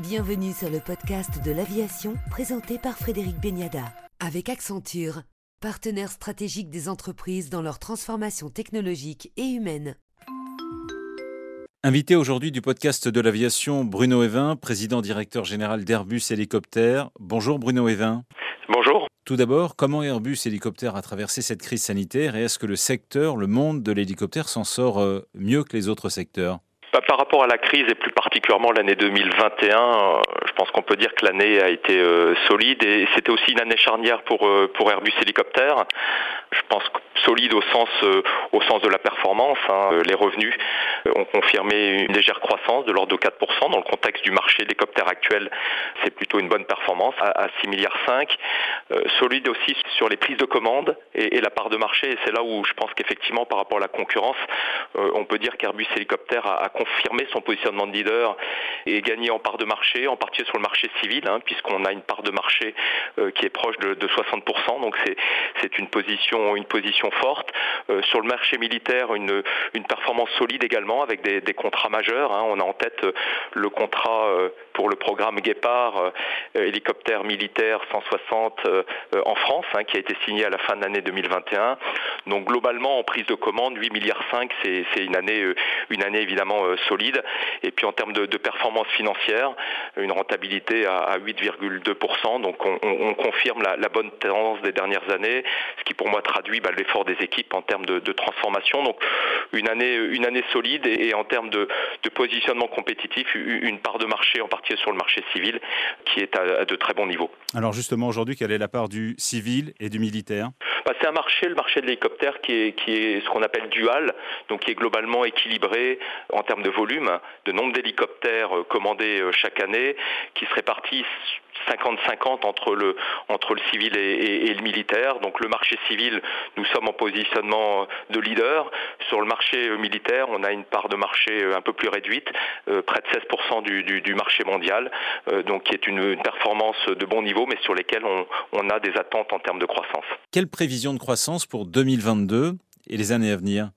Bienvenue sur le podcast de l'aviation présenté par Frédéric Beniada. Avec Accenture, partenaire stratégique des entreprises dans leur transformation technologique et humaine. Invité aujourd'hui du podcast de l'aviation, Bruno Evin, président directeur général d'Airbus Hélicoptère. Bonjour Bruno Evin. Bonjour. Tout d'abord, comment Airbus Hélicoptère a traversé cette crise sanitaire et est-ce que le secteur, le monde de l'hélicoptère s'en sort euh, mieux que les autres secteurs? Par rapport à la crise et plus particulièrement l'année 2021, euh, je pense qu'on peut dire que l'année a été euh, solide et c'était aussi une année charnière pour euh, pour Airbus Hélicoptère. Je pense solide au sens au sens de la performance. Hein. Les revenus ont confirmé une légère croissance de l'ordre de 4% dans le contexte du marché hélicoptère actuel. C'est plutôt une bonne performance à, à 6 milliards 5. solide aussi sur les prises de commandes et, la part de marché. Et c'est là où je pense qu'effectivement par rapport à la concurrence, on peut dire qu'Airbus Hélicoptère a, confirmer son positionnement de leader et gagner en part de marché, en particulier sur le marché civil, hein, puisqu'on a une part de marché euh, qui est proche de, 60%. Donc c'est une position une position forte. Euh, sur le marché militaire, une performance solide également avec des, contrats majeurs. Hein. On a en tête euh, le contrat pour le programme Guépard, hélicoptère militaire 160 en France, hein, qui a été signé à la fin de l'année 2021. Donc globalement, en prise de commande, 8 milliards 5, c'est une année, une année évidemment euh, solide. Et puis en termes de, performance financière, une rentabilité à, 8,2%. Donc on, confirme la, bonne tendance des dernières années, ce qui pour moi traduit bah, l'effort des équipes en termes de, transformation. Donc une année, une année solide et, en termes de, positionnement compétitif, une part de marché, en particulier sur le marché civil, qui est à, de très bons niveaux. Alors justement aujourd'hui, quelle est la part du civil et du militaire? Bah, C'est un marché, le marché de l'hélicoptère, qui est, qui est ce qu'on appelle dual, donc qui est globalement équilibré en termes de volume, de nombre d'hélicoptères euh, commandés euh, chaque année, qui se répartissent 50-50 entre le, entre le civil et, le militaire. Donc le marché civil, nous sommes en positionnement de leader. Sur le marché militaire, on a une part de marché un peu plus réduite, euh, près de 16% du, marché mondial, donc qui est une, performance de bon niveau, mais sur lesquelles on, on a des attentes en termes de croissance. Quelle prévision de croissance pour 2022 et les années à venir?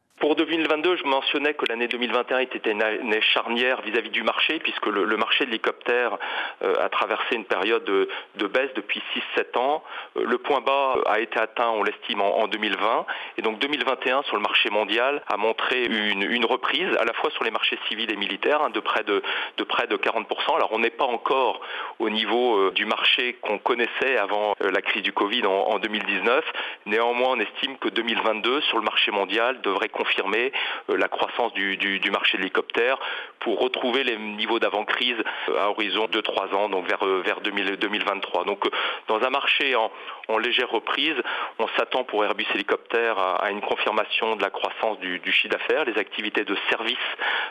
2022, je mentionnais que l'année 2021 était une année charnière vis-à-vis du marché, puisque le, marché de l'hélicoptère euh, a traversé une période de, baisse depuis 6-7 ans. Euh, le point bas a été atteint, on l'estime, en, 2020. Et donc 2021, sur le marché mondial, a montré une, reprise, à la fois sur les marchés civils et militaires, hein, de, près de, de près de 40%. Alors on n'est pas encore au niveau euh, du marché qu'on connaissait avant la crise du Covid en, en 2019. Néanmoins, on estime que 2022, sur le marché mondial, devrait confirmer euh, la croissance du, marché de l'hélicoptère pour retrouver les niveaux d'avant-crise euh, à horizon de 3 ans, donc vers, euh, vers 2023. Donc dans un marché en, légère reprise, on s'attend pour Airbus Hélicoptère à, une confirmation de la croissance du, chiffre d'affaires. Les activités de service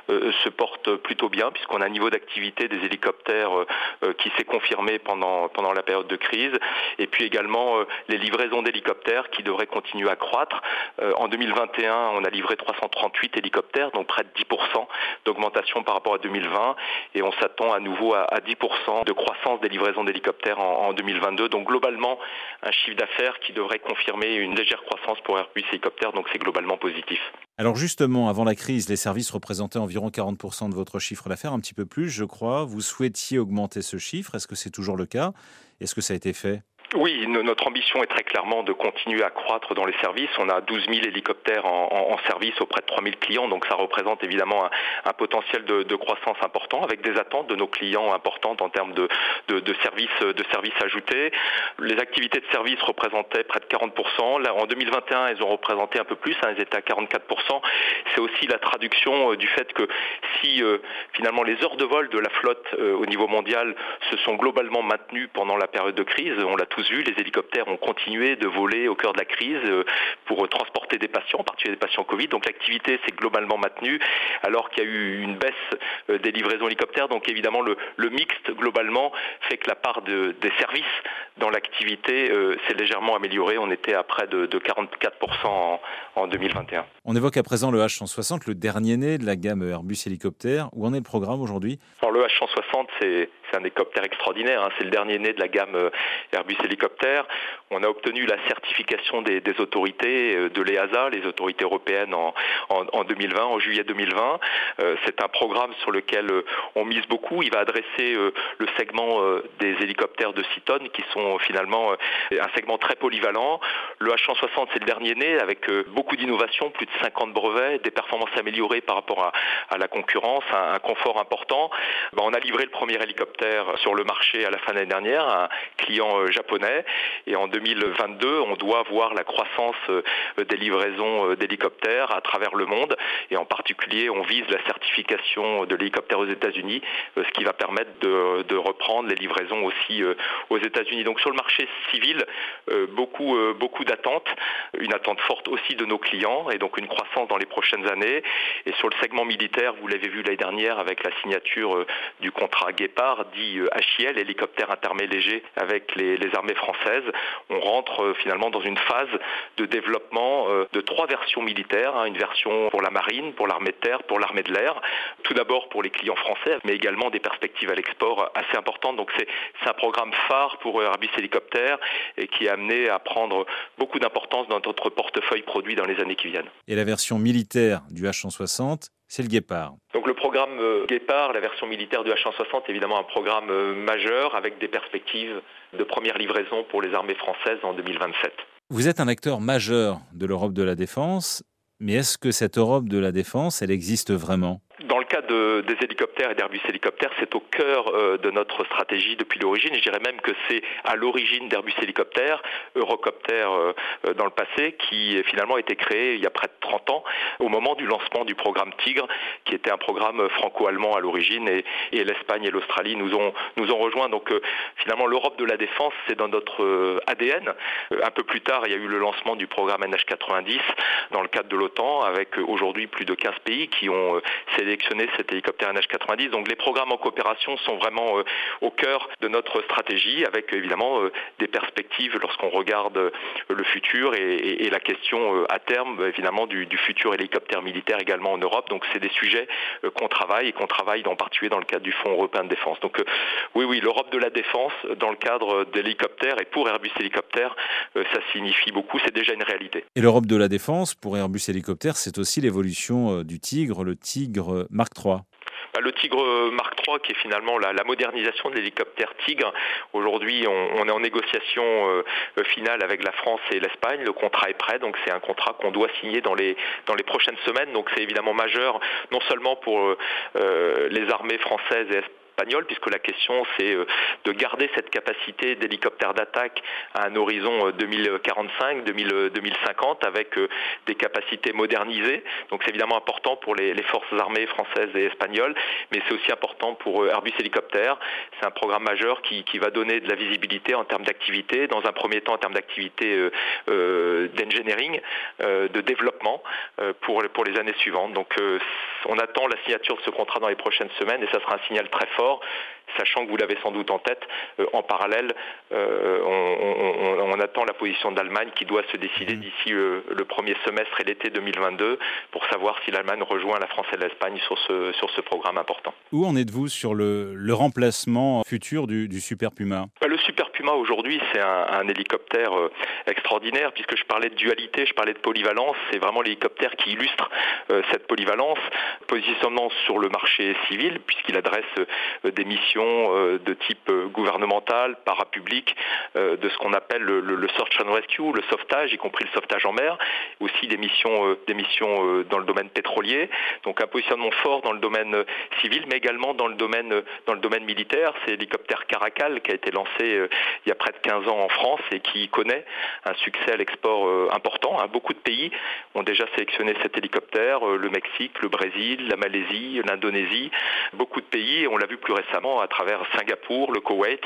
se portent plutôt bien puisqu'on a un niveau d'activité des hélicoptères qui s'est confirmé pendant, pendant la période de crise. Et puis également les livraisons d'hélicoptères qui devraient continuer à croître. en 2021, on a livré 338 hélicoptères, donc près de 10% d'augmentation par rapport à 2020. Et on s'attend à nouveau à, 10% de croissance des livraisons d'hélicoptères en, 2022. Donc globalement, un chiffre d'affaires qui devrait confirmer une légère croissance pour Airbus Hélicoptères. Donc c'est globalement positif. Alors justement, avant la crise, les services représentaient environ 40% de votre chiffre d'affaires, un petit peu plus, je crois. Vous souhaitiez augmenter ce chiffre. Est-ce que c'est toujours le cas? Est-ce que ça a été fait? Oui, notre ambition est très clairement de continuer à croître dans les services. On a 12 000 hélicoptères en, service auprès de 3 000 clients, donc ça représente évidemment un, potentiel de, croissance important avec des attentes de nos clients importantes en termes de, services, de services ajoutés. Les activités de service représentaient près de 40%. Là, en 2021, elles ont représenté un peu plus, hein, elles étaient à 44%. C'est aussi la traduction euh, du fait que si euh, finalement les heures de vol de la flotte euh, au niveau mondial se sont globalement maintenues pendant la période de crise, on l'a vu, les hélicoptères ont continué de voler au cœur de la crise euh, pour transporter des patients, en particulier des patients Covid. Donc l'activité s'est globalement maintenue, alors qu'il y a eu une baisse euh, des livraisons hélicoptères. Donc évidemment, le, mixte globalement fait que la part des services dans l'activité euh, s'est légèrement améliorée. On était à près de, 44% en, 2021. On évoque à présent le H160, le dernier né de la gamme Airbus hélicoptère. Où en est le programme aujourd'hui? Alors le H160, c'est un hélicoptère extraordinaire. Hein. C'est le dernier né de la gamme Airbus hélicoptère. On a obtenu la certification des, autorités de l'EASA, les autorités européennes, en, en, 2020, en juillet 2020. C'est un programme sur lequel on mise beaucoup. Il va adresser le segment des hélicoptères de 6 tonnes qui sont finalement un segment très polyvalent. Le H160, c'est le dernier né avec beaucoup d'innovations, plus de 50 brevets, des performances améliorées par rapport à, à la concurrence, un, confort important. Ben, on a livré le premier hélicoptère sur le marché à la fin de l'année dernière, un client euh, japonais. Et en 2022, on doit voir la croissance euh, des livraisons euh, d'hélicoptères à travers le monde. Et en particulier, on vise la certification de l'hélicoptère aux États-Unis, ce qui va permettre de, reprendre les livraisons aussi aux États-Unis. Donc sur le marché civil, beaucoup, beaucoup d'attentes, une attente forte aussi de nos clients et donc une croissance dans les prochaines années. Et sur le segment militaire, vous l'avez vu l'année dernière avec la signature euh, du contrat Guépard, dit HIL, euh, hélicoptère intermédiaire léger avec les, armées françaises. On rentre euh, finalement dans une phase de développement de trois versions militaires, hein. une version pour la marine, pour l'armée de terre, pour l'armée de l'air. Tout d'abord pour les clients français, mais également des perspectives à l'export assez importantes. Donc c'est un programme phare pour Airbus Hélicoptère et qui est amené à prendre beaucoup d'importance dans notre portefeuille produit dans les années qui viennent. Et la version militaire du H160 c'est le Guépard. Donc le programme euh, Guépard, la version militaire du H-160, évidemment un programme euh, majeur avec des perspectives de première livraison pour les armées françaises en 2027. Vous êtes un acteur majeur de l'Europe de la défense, mais est-ce que cette Europe de la défense, elle existe vraiment? De, des hélicoptères et d'Airbus Hélicoptères, c'est au cœur euh, de notre stratégie depuis l'origine. Je dirais même que c'est à l'origine d'Airbus Hélicoptères, Eurocopter euh, euh, dans le passé, qui finalement a été créé il y a près de 30 ans, au moment du lancement du programme Tigre, qui était un programme franco-allemand à l'origine, et, et l'Espagne et l'Australie nous ont, nous ont rejoints. Donc finalement, l'Europe de la défense, c'est dans notre ADN. un peu plus tard, il y a eu le lancement du programme NH90 dans le cadre de l'OTAN, avec aujourd'hui plus de 15 pays qui ont sélectionné cet hélicoptère NH90. Donc les programmes en coopération sont vraiment euh, au cœur de notre stratégie, avec évidemment euh, des perspectives lorsqu'on regarde euh, le futur et, la question à terme évidemment du, futur hélicoptère militaire également en Europe. Donc c'est des sujets qu'on travaille et qu'on travaille en particulier dans le cadre du Fonds européen de défense. Donc oui, oui, l'Europe de la défense dans le cadre d'hélicoptères et pour Airbus Hélicoptère, ça signifie beaucoup, c'est déjà une réalité. Et l'Europe de la défense pour Airbus Hélicoptère, c'est aussi l'évolution du Tigre, le Tigre Mark III bah, le Tigre Mark III, qui est finalement la, modernisation de l'hélicoptère Tigre. Aujourd'hui, on, est en négociation euh, finale avec la France et l'Espagne. Le contrat est prêt, donc c'est un contrat qu'on doit signer dans les, dans les prochaines semaines. Donc c'est évidemment majeur, non seulement pour euh, les armées françaises et espagnoles, puisque la question c'est euh, de garder cette capacité d'hélicoptère d'attaque à un horizon 2045, euh, 2050, avec euh, des capacités modernisées. Donc c'est évidemment important pour les, forces armées françaises et espagnoles, mais c'est aussi important pour Airbus Hélicoptère. C'est un programme majeur qui, va donner de la visibilité en termes d'activité, dans un premier temps en termes d'activité d'engineering, de développement pour les années suivantes. Donc on attend la signature de ce contrat dans les prochaines semaines et ça sera un signal très fort o sachant que vous l'avez sans doute en tête, euh, en parallèle, euh, on, attend la position d'Allemagne qui doit se décider mhm. d'ici euh, le, premier semestre et l'été 2022 pour savoir si l'Allemagne rejoint la France et l'Espagne sur ce, sur ce programme important. Où en êtes-vous sur le, remplacement futur du, Super Puma? Bah, Le Super Puma aujourd'hui, c'est un, hélicoptère extraordinaire puisque je parlais de dualité, je parlais de polyvalence. C'est vraiment l'hélicoptère qui illustre cette polyvalence. Positionnement sur le marché civil puisqu'il adresse euh, des missions euh, de type euh, gouvernemental, parapublic, de ce qu'on appelle le, search and rescue, le sauvetage, y compris le sauvetage en mer, aussi des missions, des missions dans le domaine pétrolier. Donc un positionnement fort dans le domaine civil, mais également dans le domaine, dans le domaine militaire. C'est l'hélicoptère Caracal qui a été lancé il y a près de 15 ans en France et qui connaît un succès à l'export important. Hein. Beaucoup de pays ont déjà sélectionné cet hélicoptère, le Mexique, le Brésil, la Malaisie, l'Indonésie. Beaucoup de pays, on l'a vu plus récemment à travers Singapour, le Koweït,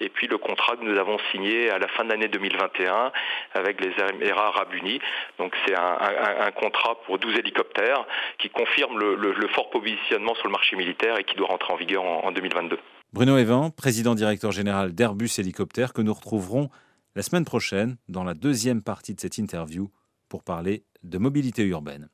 et puis le contrat que nous avons signé à la fin de l'année 2021 avec les Émirats arabes unis. Donc c'est un, contrat pour 12 hélicoptères qui confirme le, fort positionnement sur le marché militaire et qui doit rentrer en vigueur en, en 2022. Bruno Evan, président directeur général d'Airbus Hélicoptère, que nous retrouverons la semaine prochaine dans la deuxième partie de cette interview pour parler de mobilité urbaine.